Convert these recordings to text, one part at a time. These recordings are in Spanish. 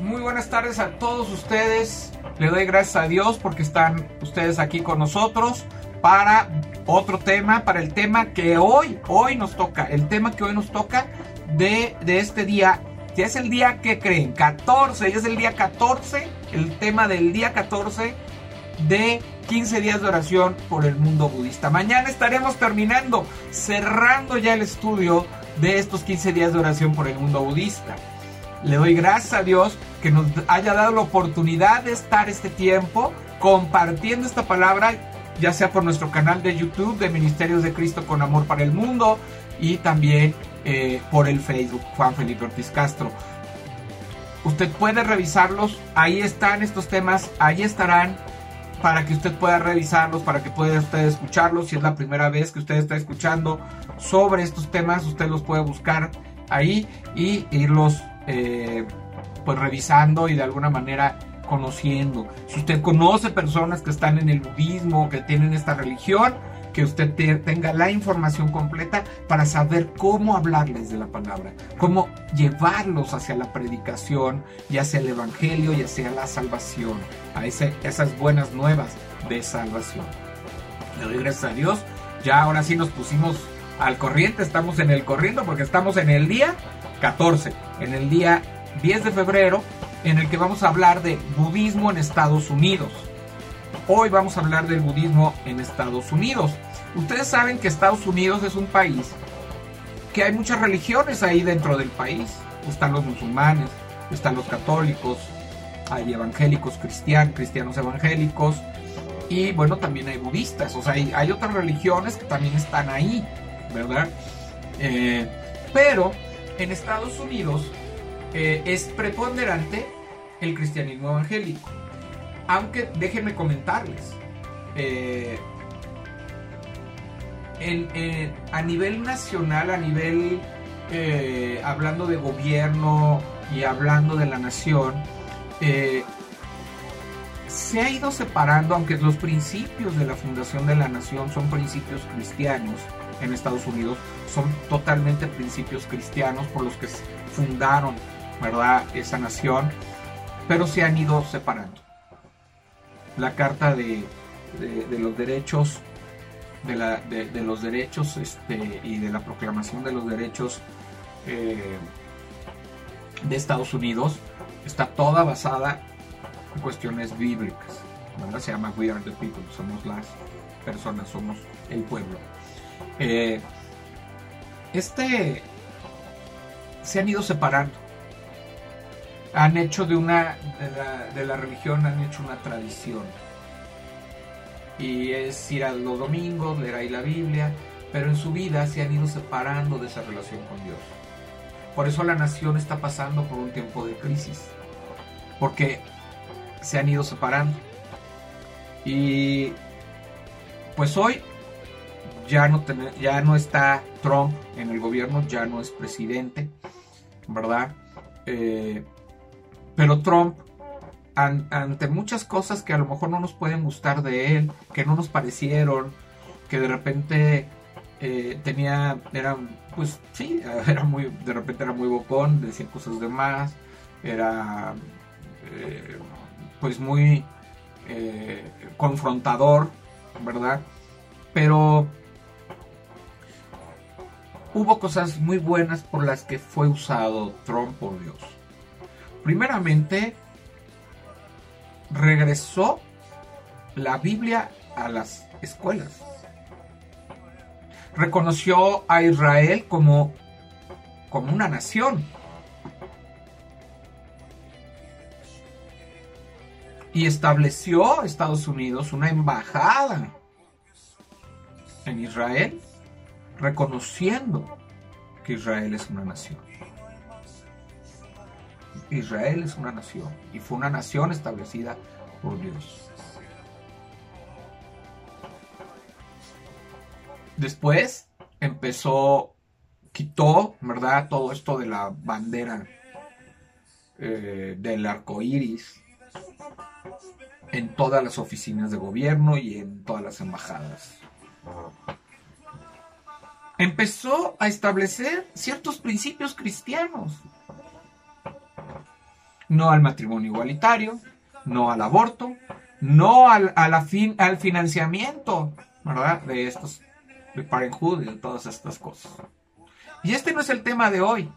Muy buenas tardes a todos ustedes. Le doy gracias a Dios porque están ustedes aquí con nosotros para otro tema, para el tema que hoy, hoy nos toca, el tema que hoy nos toca de, de este día, que es el día que creen, 14, ya es el día 14, el tema del día 14 de 15 días de oración por el mundo budista. Mañana estaremos terminando, cerrando ya el estudio de estos 15 días de oración por el mundo budista. Le doy gracias a Dios que nos haya dado la oportunidad de estar este tiempo compartiendo esta palabra, ya sea por nuestro canal de YouTube de Ministerios de Cristo con Amor para el Mundo y también eh, por el Facebook Juan Felipe Ortiz Castro. Usted puede revisarlos, ahí están estos temas, ahí estarán para que usted pueda revisarlos, para que pueda usted escucharlos. Si es la primera vez que usted está escuchando sobre estos temas, usted los puede buscar ahí y irlos eh, pues revisando y de alguna manera conociendo. Si usted conoce personas que están en el budismo, que tienen esta religión, que usted tenga la información completa para saber cómo hablarles de la palabra, cómo llevarlos hacia la predicación y hacia el evangelio y hacia la salvación, a esas buenas nuevas de salvación. Le doy gracias a Dios. Ya ahora sí nos pusimos al corriente, estamos en el corriendo porque estamos en el día 14, en el día 10 de febrero, en el que vamos a hablar de budismo en Estados Unidos. Hoy vamos a hablar del budismo en Estados Unidos. Ustedes saben que Estados Unidos es un país que hay muchas religiones ahí dentro del país. Están los musulmanes, están los católicos, hay evangélicos cristianos, cristianos evangélicos y bueno, también hay budistas. O sea, hay, otras religiones que también están ahí, ¿verdad? Eh, pero en Estados Unidos eh, es preponderante el cristianismo evangélico. Aunque déjenme comentarles, eh, a nivel nacional, a nivel eh, hablando de gobierno y hablando de la nación, eh, se ha ido separando, aunque los principios de la fundación de la nación son principios cristianos en Estados Unidos, son totalmente principios cristianos por los que fundaron, ¿verdad?, esa nación, pero se han ido separando la Carta de, los Derechos de, los derechos este, y de la proclamación de los derechos eh, de Estados Unidos está toda basada en cuestiones bíblicas. Se llama We Are the People, somos las personas, somos el pueblo. Eh, este se han ido separando. Han hecho de una de la, religión han hecho una tradición. Y es ir a los domingos leer ahí la Biblia pero en su vida se han ido separando de esa relación con Dios. Por eso la nación está pasando por un tiempo de crisis porque se han ido separando. Y pues hoy ya no, ya no está Trump en el gobierno, ya no es presidente, ¿verdad? Eh, pero Trump, ante muchas cosas que a lo mejor no nos pueden gustar de él, que no nos parecieron, que de repente eh, tenía, pues sí, era muy, de repente era muy bocón, decía cosas de más, era eh, pues muy confrontador, ¿verdad? Pero hubo cosas muy buenas por las que fue usado Trump por Dios. Primeramente, regresó la Biblia a las escuelas. Reconoció a Israel como, como una nación. Y estableció Estados Unidos una embajada en Israel, reconociendo que Israel es una nación. Israel es una nación y fue una nación establecida por Dios. Después empezó, quitó, ¿verdad? Todo esto de la bandera eh, del arco iris en todas las oficinas de gobierno y en todas las embajadas. Empezó a establecer ciertos principios cristianos no al matrimonio igualitario, no al aborto, no al, fin, al financiamiento, ¿verdad? De estos, de Parenthood y de todas estas cosas. Y este no es el tema de hoy,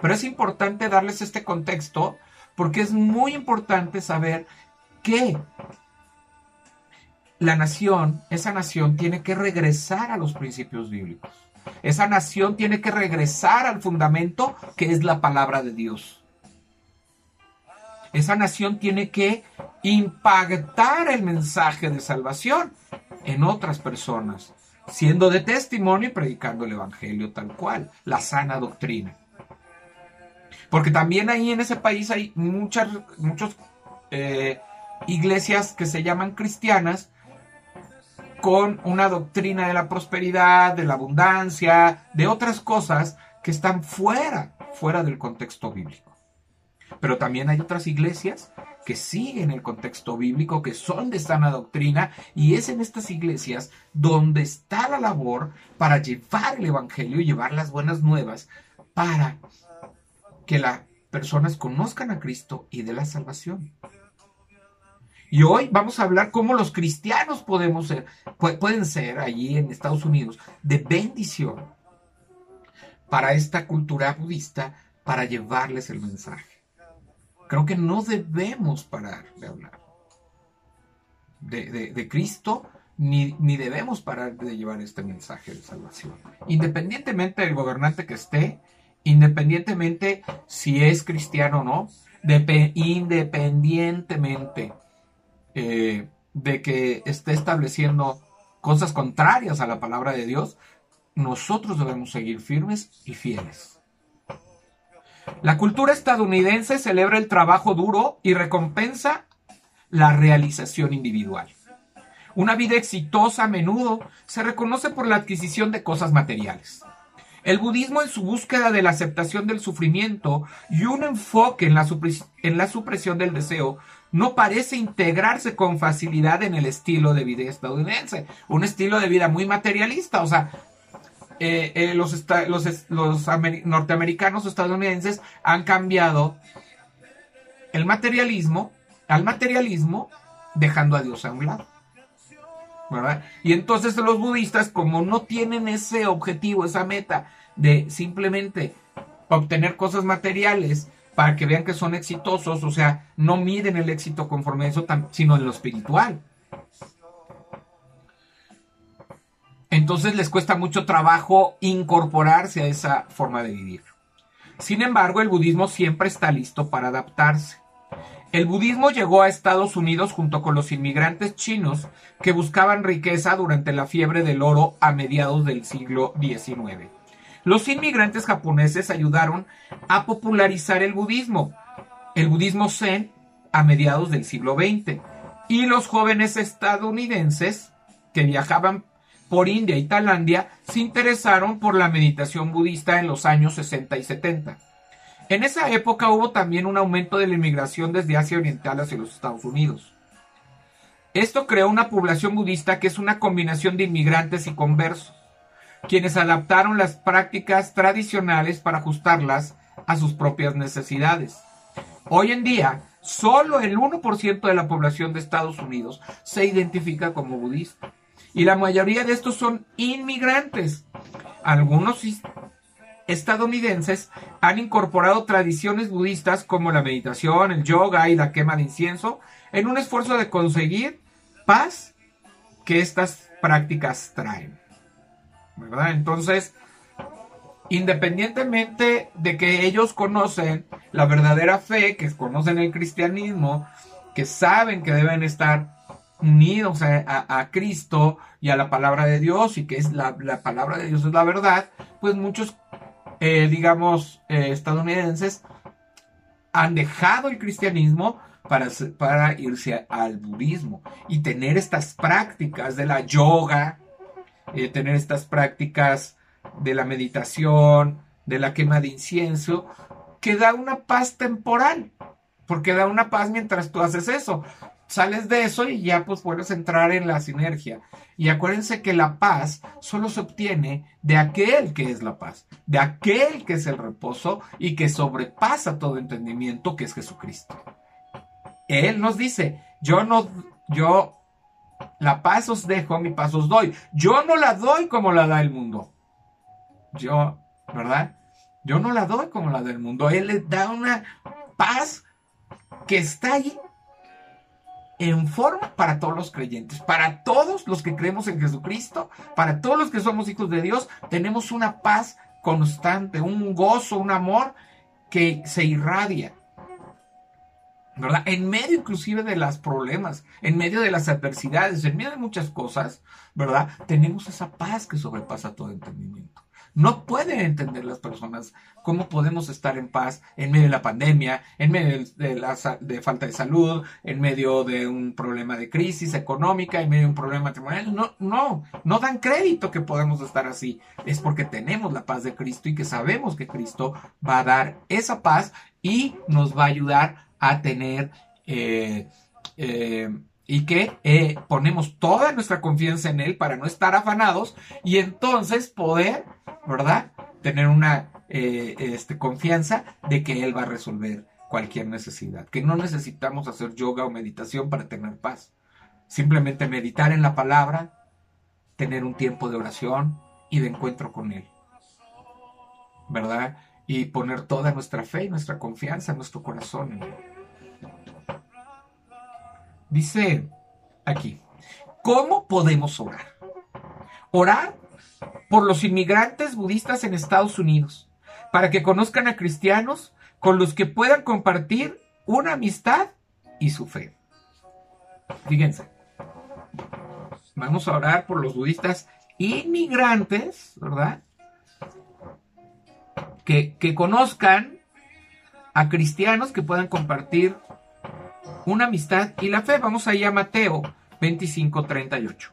pero es importante darles este contexto porque es muy importante saber que la nación, esa nación tiene que regresar a los principios bíblicos. Esa nación tiene que regresar al fundamento que es la palabra de Dios. Esa nación tiene que impactar el mensaje de salvación en otras personas, siendo de testimonio y predicando el Evangelio tal cual, la sana doctrina. Porque también ahí en ese país hay muchas muchos, eh, iglesias que se llaman cristianas con una doctrina de la prosperidad, de la abundancia, de otras cosas que están fuera, fuera del contexto bíblico. Pero también hay otras iglesias que siguen el contexto bíblico, que son de sana doctrina, y es en estas iglesias donde está la labor para llevar el Evangelio y llevar las buenas nuevas para que las personas conozcan a Cristo y de la salvación. Y hoy vamos a hablar cómo los cristianos podemos ser, pueden ser allí en Estados Unidos de bendición para esta cultura budista para llevarles el mensaje. Creo que no debemos parar de hablar de, Cristo, ni, ni, debemos parar de llevar este mensaje de salvación. Independientemente del gobernante que esté, independientemente si es cristiano o no, independientemente eh, de que esté estableciendo cosas contrarias a la palabra de Dios, nosotros debemos seguir firmes y fieles. La cultura estadounidense celebra el trabajo duro y recompensa la realización individual. Una vida exitosa a menudo se reconoce por la adquisición de cosas materiales. El budismo en su búsqueda de la aceptación del sufrimiento y un enfoque en la, en la, supresión del deseo no parece integrarse con facilidad en el estilo de vida estadounidense. Un estilo de vida muy materialista, o sea, eh, eh, los, norteamericanos estadounidenses han cambiado el materialismo al materialismo dejando a Dios a un lado. Y entonces los budistas, como no tienen ese objetivo, esa meta de simplemente obtener cosas materiales para que vean que son exitosos, o sea, no miden el éxito conforme a eso, sino en lo espiritual. Entonces les cuesta mucho trabajo incorporarse a esa forma de vivir. Sin embargo, el budismo siempre está listo para adaptarse. El budismo llegó a Estados Unidos junto con los inmigrantes chinos que buscaban riqueza durante la fiebre del oro a mediados del siglo XIX. Los inmigrantes japoneses ayudaron a popularizar el budismo, el budismo zen, a mediados del siglo XX, y los jóvenes estadounidenses que viajaban por India y Tailandia se interesaron por la meditación budista en los años 60 y 70. En esa época hubo también un aumento de la inmigración desde Asia Oriental hacia los Estados Unidos. Esto creó una población budista que es una combinación de inmigrantes y conversos, quienes adaptaron las prácticas tradicionales para ajustarlas a sus propias necesidades. Hoy en día, solo el 1% de la población de Estados Unidos se identifica como budista y la mayoría de estos son inmigrantes. Algunos estadounidenses han incorporado tradiciones budistas como la meditación, el yoga y la quema de incienso en un esfuerzo de conseguir paz que estas prácticas traen. Entonces, independientemente de que ellos conocen la verdadera fe, que conocen el cristianismo, que saben que deben estar unidos a, Cristo y a la palabra de Dios y que es la, palabra de Dios es la verdad, pues muchos, eh, digamos, eh, estadounidenses han dejado el cristianismo para, para irse al budismo y tener estas prácticas de la yoga, eh, tener estas prácticas de la meditación, de la quema de incienso, que da una paz temporal, porque da una paz mientras tú haces eso sales de eso y ya pues puedes entrar en la sinergia. Y acuérdense que la paz solo se obtiene de aquel que es la paz, de aquel que es el reposo y que sobrepasa todo entendimiento, que es Jesucristo. Él nos dice, yo no, yo, la paz os dejo, mi paz os doy. Yo no la doy como la da el mundo. Yo, ¿verdad? Yo no la doy como la del mundo. Él le da una paz que está ahí en forma para todos los creyentes, para todos los que creemos en Jesucristo, para todos los que somos hijos de Dios, tenemos una paz constante, un gozo, un amor que se irradia. ¿Verdad? En medio inclusive de los problemas, en medio de las adversidades, en medio de muchas cosas, ¿verdad? Tenemos esa paz que sobrepasa todo entendimiento. No pueden entender las personas cómo podemos estar en paz en medio de la pandemia, en medio de, la de falta de salud, en medio de un problema de crisis económica, en medio de un problema matrimonial. No, no, no dan crédito que podemos estar así. Es porque tenemos la paz de Cristo y que sabemos que Cristo va a dar esa paz y nos va a ayudar a tener eh, eh, y que eh, ponemos toda nuestra confianza en Él para no estar afanados y entonces poder, ¿verdad? Tener una este, confianza de que Él va a resolver cualquier necesidad, que no necesitamos hacer yoga o meditación para tener paz. Simplemente meditar en la palabra, tener un tiempo de oración y de encuentro con Él. ¿Verdad? Y poner toda nuestra fe y nuestra confianza en nuestro corazón. Dice aquí, ¿cómo podemos orar? Orar por los inmigrantes budistas en Estados Unidos, para que conozcan a cristianos con los que puedan compartir una amistad y su fe. Fíjense, vamos a orar por los budistas inmigrantes, ¿verdad? Que, que conozcan a cristianos que puedan compartir una amistad y la fe. Vamos allá a Mateo 25, 38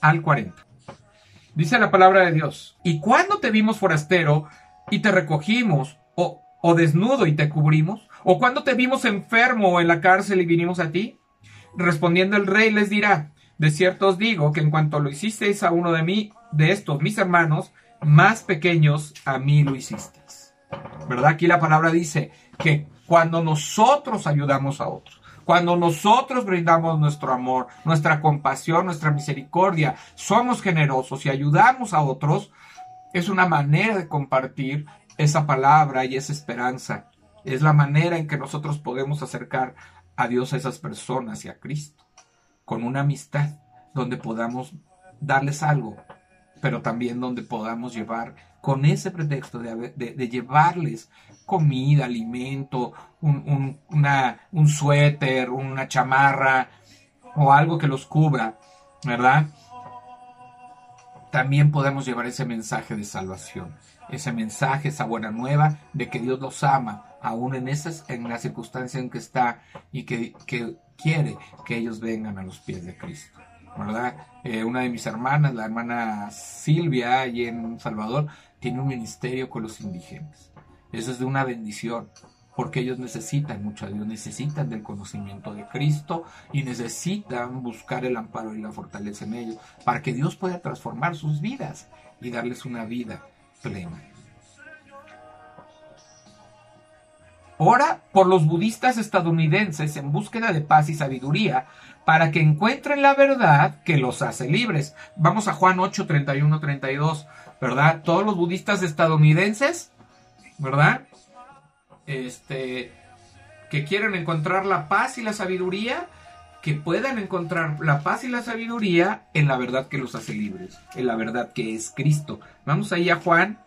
al 40. Dice la palabra de Dios, y cuando te vimos forastero y te recogimos, o, o desnudo y te cubrimos, o cuando te vimos enfermo o en la cárcel y vinimos a ti, respondiendo el rey les dirá, de cierto os digo que en cuanto lo hicisteis a uno de mí, de estos mis hermanos, más pequeños a mí lo hicisteis. ¿Verdad? Aquí la palabra dice que cuando nosotros ayudamos a otros, cuando nosotros brindamos nuestro amor, nuestra compasión, nuestra misericordia, somos generosos y ayudamos a otros, es una manera de compartir esa palabra y esa esperanza. Es la manera en que nosotros podemos acercar a Dios a esas personas y a Cristo, con una amistad donde podamos darles algo, pero también donde podamos llevar con ese pretexto de, llevarles comida, alimento, un, un suéter, una chamarra o algo que los cubra, ¿verdad? También podemos llevar ese mensaje de salvación, ese mensaje, esa buena nueva de que Dios los ama, aún en esas, en la circunstancia en que está y que, que quiere que ellos vengan a los pies de Cristo. ¿verdad? Eh, una de mis hermanas, la hermana Silvia, allí en Salvador, tiene un ministerio con los indígenas. Eso es de una bendición, porque ellos necesitan mucho a Dios, necesitan del conocimiento de Cristo y necesitan buscar el amparo y la fortaleza en ellos, para que Dios pueda transformar sus vidas y darles una vida plena. Ora por los budistas estadounidenses en búsqueda de paz y sabiduría para que encuentren la verdad que los hace libres. Vamos a Juan 8, 31, 32, ¿verdad? Todos los budistas estadounidenses, ¿verdad? Este, que quieren encontrar la paz y la sabiduría, que puedan encontrar la paz y la sabiduría en la verdad que los hace libres, en la verdad que es Cristo. Vamos ahí a Juan,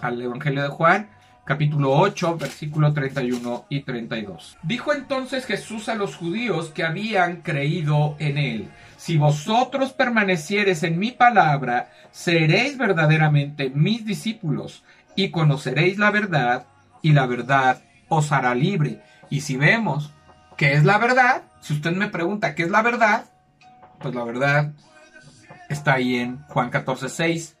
al Evangelio de Juan, capítulo 8, versículo 31 y 32. Dijo entonces Jesús a los judíos que habían creído en él, si vosotros permaneciereis en mi palabra, seréis verdaderamente mis discípulos y conoceréis la verdad y la verdad os hará libre. Y si vemos qué es la verdad, si usted me pregunta qué es la verdad, pues la verdad está ahí en Juan 14, 6.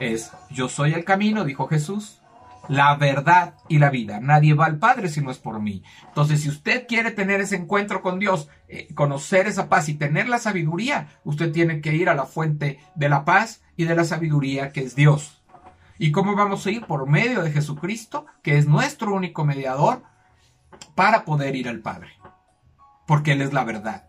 Es yo soy el camino, dijo Jesús la verdad y la vida. Nadie va al Padre si no es por mí. Entonces, si usted quiere tener ese encuentro con Dios, eh, conocer esa paz y tener la sabiduría, usted tiene que ir a la fuente de la paz y de la sabiduría que es Dios. ¿Y cómo vamos a ir? Por medio de Jesucristo, que es nuestro único mediador, para poder ir al Padre. Porque Él es la verdad.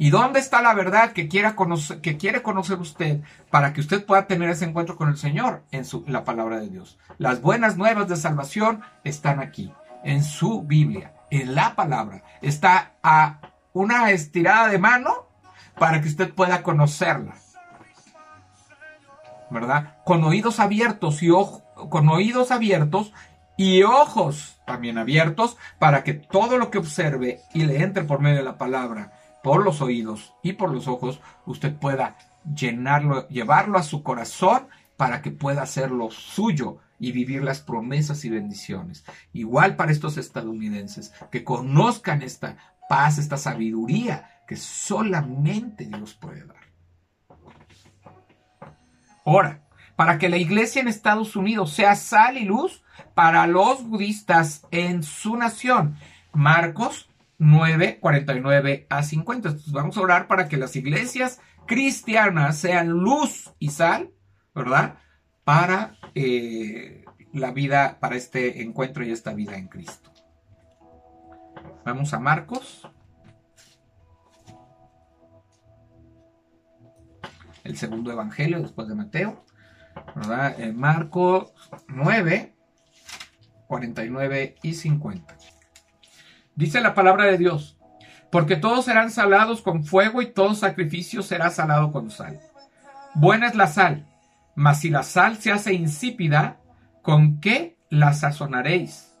¿Y dónde está la verdad que, quiera conocer, que quiere conocer usted para que usted pueda tener ese encuentro con el Señor? En, su, la palabra de Dios. Las buenas nuevas de salvación están aquí, en su Biblia, en la palabra. Está a una estirada de mano para que usted pueda conocerla. ¿Verdad? Con oídos abiertos y con oídos abiertos y ojos también abiertos para que todo lo que observe y le entre por medio de la palabra por los oídos y por los ojos, usted pueda llenarlo, llevarlo a su corazón para que pueda hacerlo suyo y vivir las promesas y bendiciones. Igual para estos estadounidenses, que conozcan esta paz, esta sabiduría que solamente Dios puede dar. Ahora, para que la iglesia en Estados Unidos sea sal y luz para los budistas en su nación. Marcos 9, 49 a 50. Entonces vamos a orar para que las iglesias cristianas sean luz y sal, ¿verdad? Para eh, la vida, para este encuentro y esta vida en Cristo. Vamos a Marcos. El segundo evangelio después de Mateo. ¿Verdad? En Marcos 9, 49 y 50. Dice la palabra de Dios, porque todos serán salados con fuego y todo sacrificio será salado con sal. Buena es la sal, mas si la sal se hace insípida, ¿con qué la sazonaréis?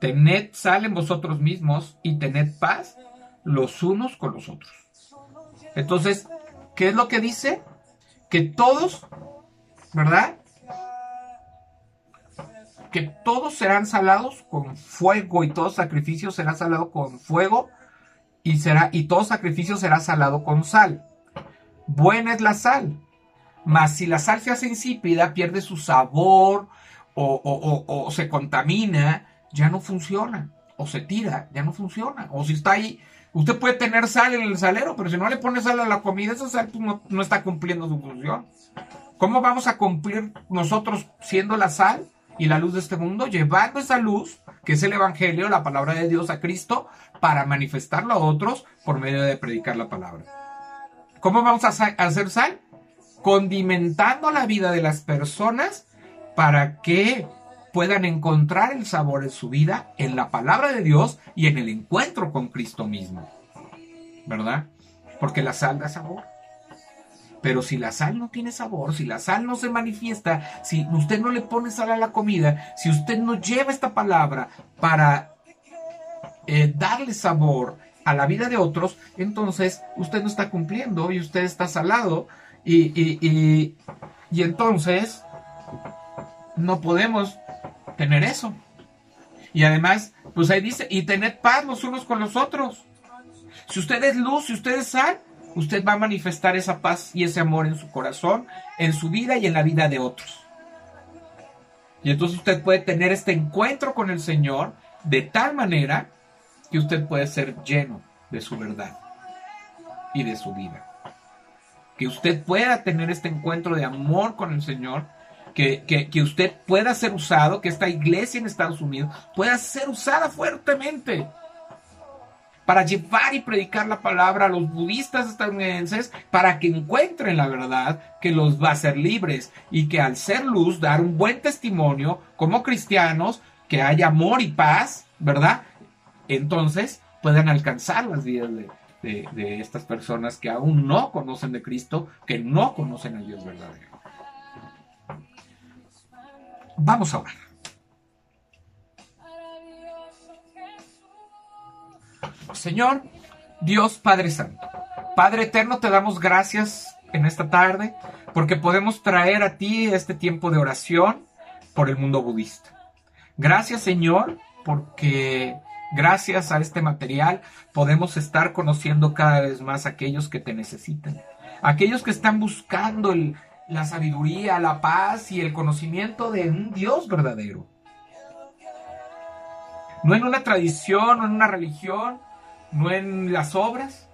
Tened sal en vosotros mismos y tened paz los unos con los otros. Entonces, ¿qué es lo que dice? Que todos, ¿verdad? Que todos serán salados con fuego y todo sacrificio será salado con fuego y será y todo sacrificio será salado con sal. Buena es la sal, mas si la sal se hace insípida, pierde su sabor o, o se contamina, ya no funciona. O se tira, ya no funciona. O si está ahí, usted puede tener sal en el salero, pero si no le pone sal a la comida, esa sal pues, no, no está cumpliendo su función. ¿Cómo vamos a cumplir nosotros siendo la sal? Y la luz de este mundo, llevando esa luz, que es el Evangelio, la palabra de Dios a Cristo, para manifestarlo a otros por medio de predicar la palabra. ¿Cómo vamos a hacer sal? Condimentando la vida de las personas para que puedan encontrar el sabor de su vida en la palabra de Dios y en el encuentro con Cristo mismo. ¿Verdad? Porque la sal da sabor. Pero si la sal no tiene sabor, si la sal no se manifiesta, si usted no le pone sal a la comida, si usted no lleva esta palabra para eh, darle sabor a la vida de otros, entonces usted no está cumpliendo y usted está salado y, y, y entonces no podemos tener eso. Y además, pues ahí dice, y tened paz los unos con los otros. Si usted es luz, si usted es sal, usted va a manifestar esa paz y ese amor en su corazón, en su vida y en la vida de otros. Y entonces usted puede tener este encuentro con el Señor de tal manera que usted puede ser lleno de su verdad y de su vida. Que usted pueda tener este encuentro de amor con el Señor, que, que, que usted pueda ser usado, que esta iglesia en Estados Unidos pueda ser usada fuertemente para llevar y predicar la palabra a los budistas estadounidenses para que encuentren la verdad que los va a hacer libres y que al ser luz dar un buen testimonio como cristianos, que haya amor y paz, ¿verdad? Entonces puedan alcanzar las vidas de, estas personas que aún no conocen de Cristo, que no conocen a Dios verdadero. Vamos a orar. Señor, Dios Padre Santo, Padre Eterno, te damos gracias en esta tarde porque podemos traer a ti este tiempo de oración por el mundo budista. Gracias Señor porque gracias a este material podemos estar conociendo cada vez más a aquellos que te necesitan, aquellos que están buscando la sabiduría, la paz y el conocimiento de un Dios verdadero. No en una tradición, no en una religión, no en las obras,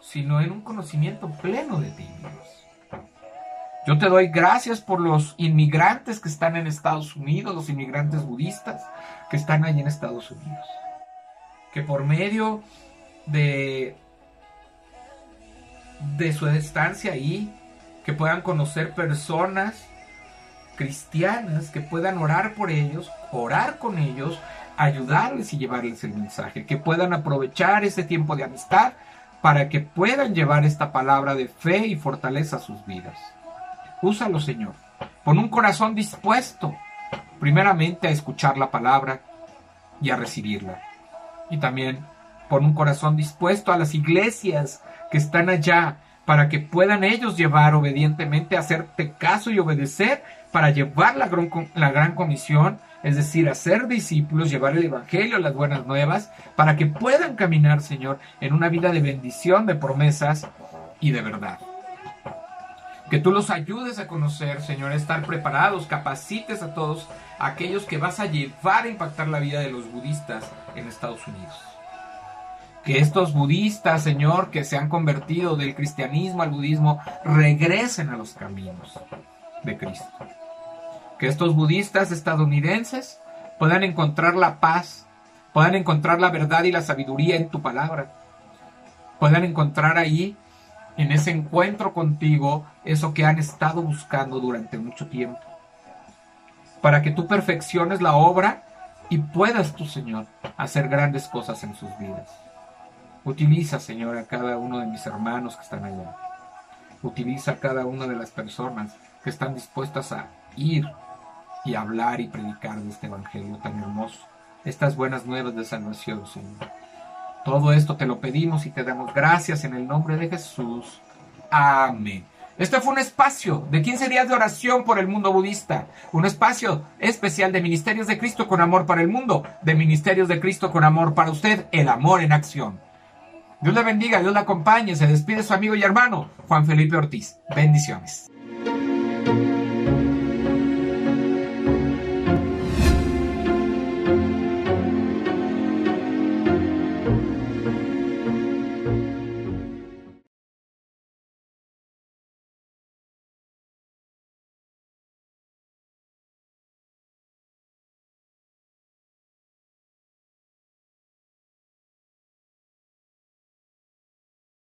sino en un conocimiento pleno de ti, Dios. Yo te doy gracias por los inmigrantes que están en Estados Unidos, los inmigrantes budistas que están allí en Estados Unidos. Que por medio de, de su estancia ahí, que puedan conocer personas cristianas, que puedan orar por ellos, orar con ellos, ayudarles y llevarles el mensaje, que puedan aprovechar ese tiempo de amistad para que puedan llevar esta palabra de fe y fortaleza a sus vidas. Úsalo, Señor, con un corazón dispuesto, primeramente a escuchar la palabra y a recibirla. Y también con un corazón dispuesto a las iglesias que están allá para que puedan ellos llevar obedientemente, hacerte caso y obedecer para llevar la gran, la gran comisión, es decir, hacer discípulos, llevar el Evangelio, las buenas nuevas, para que puedan caminar, Señor, en una vida de bendición, de promesas y de verdad. Que tú los ayudes a conocer, Señor, a estar preparados, capacites a todos aquellos que vas a llevar a impactar la vida de los budistas en Estados Unidos que estos budistas, Señor, que se han convertido del cristianismo al budismo, regresen a los caminos de Cristo. Que estos budistas estadounidenses puedan encontrar la paz, puedan encontrar la verdad y la sabiduría en tu palabra, puedan encontrar ahí, en ese encuentro contigo, eso que han estado buscando durante mucho tiempo. Para que tú perfecciones la obra y puedas tú, Señor, hacer grandes cosas en sus vidas. Utiliza, Señor, a cada uno de mis hermanos que están allá. Utiliza a cada una de las personas que están dispuestas a ir y hablar y predicar de este Evangelio tan hermoso. Estas buenas nuevas de salvación, Señor. Todo esto te lo pedimos y te damos gracias en el nombre de Jesús. Amén. Este fue un espacio de 15 días de oración por el mundo budista. Un espacio especial de Ministerios de Cristo con amor para el mundo. De Ministerios de Cristo con amor para usted. El amor en acción. Dios le bendiga, Dios le acompañe. Se despide su amigo y hermano Juan Felipe Ortiz. Bendiciones.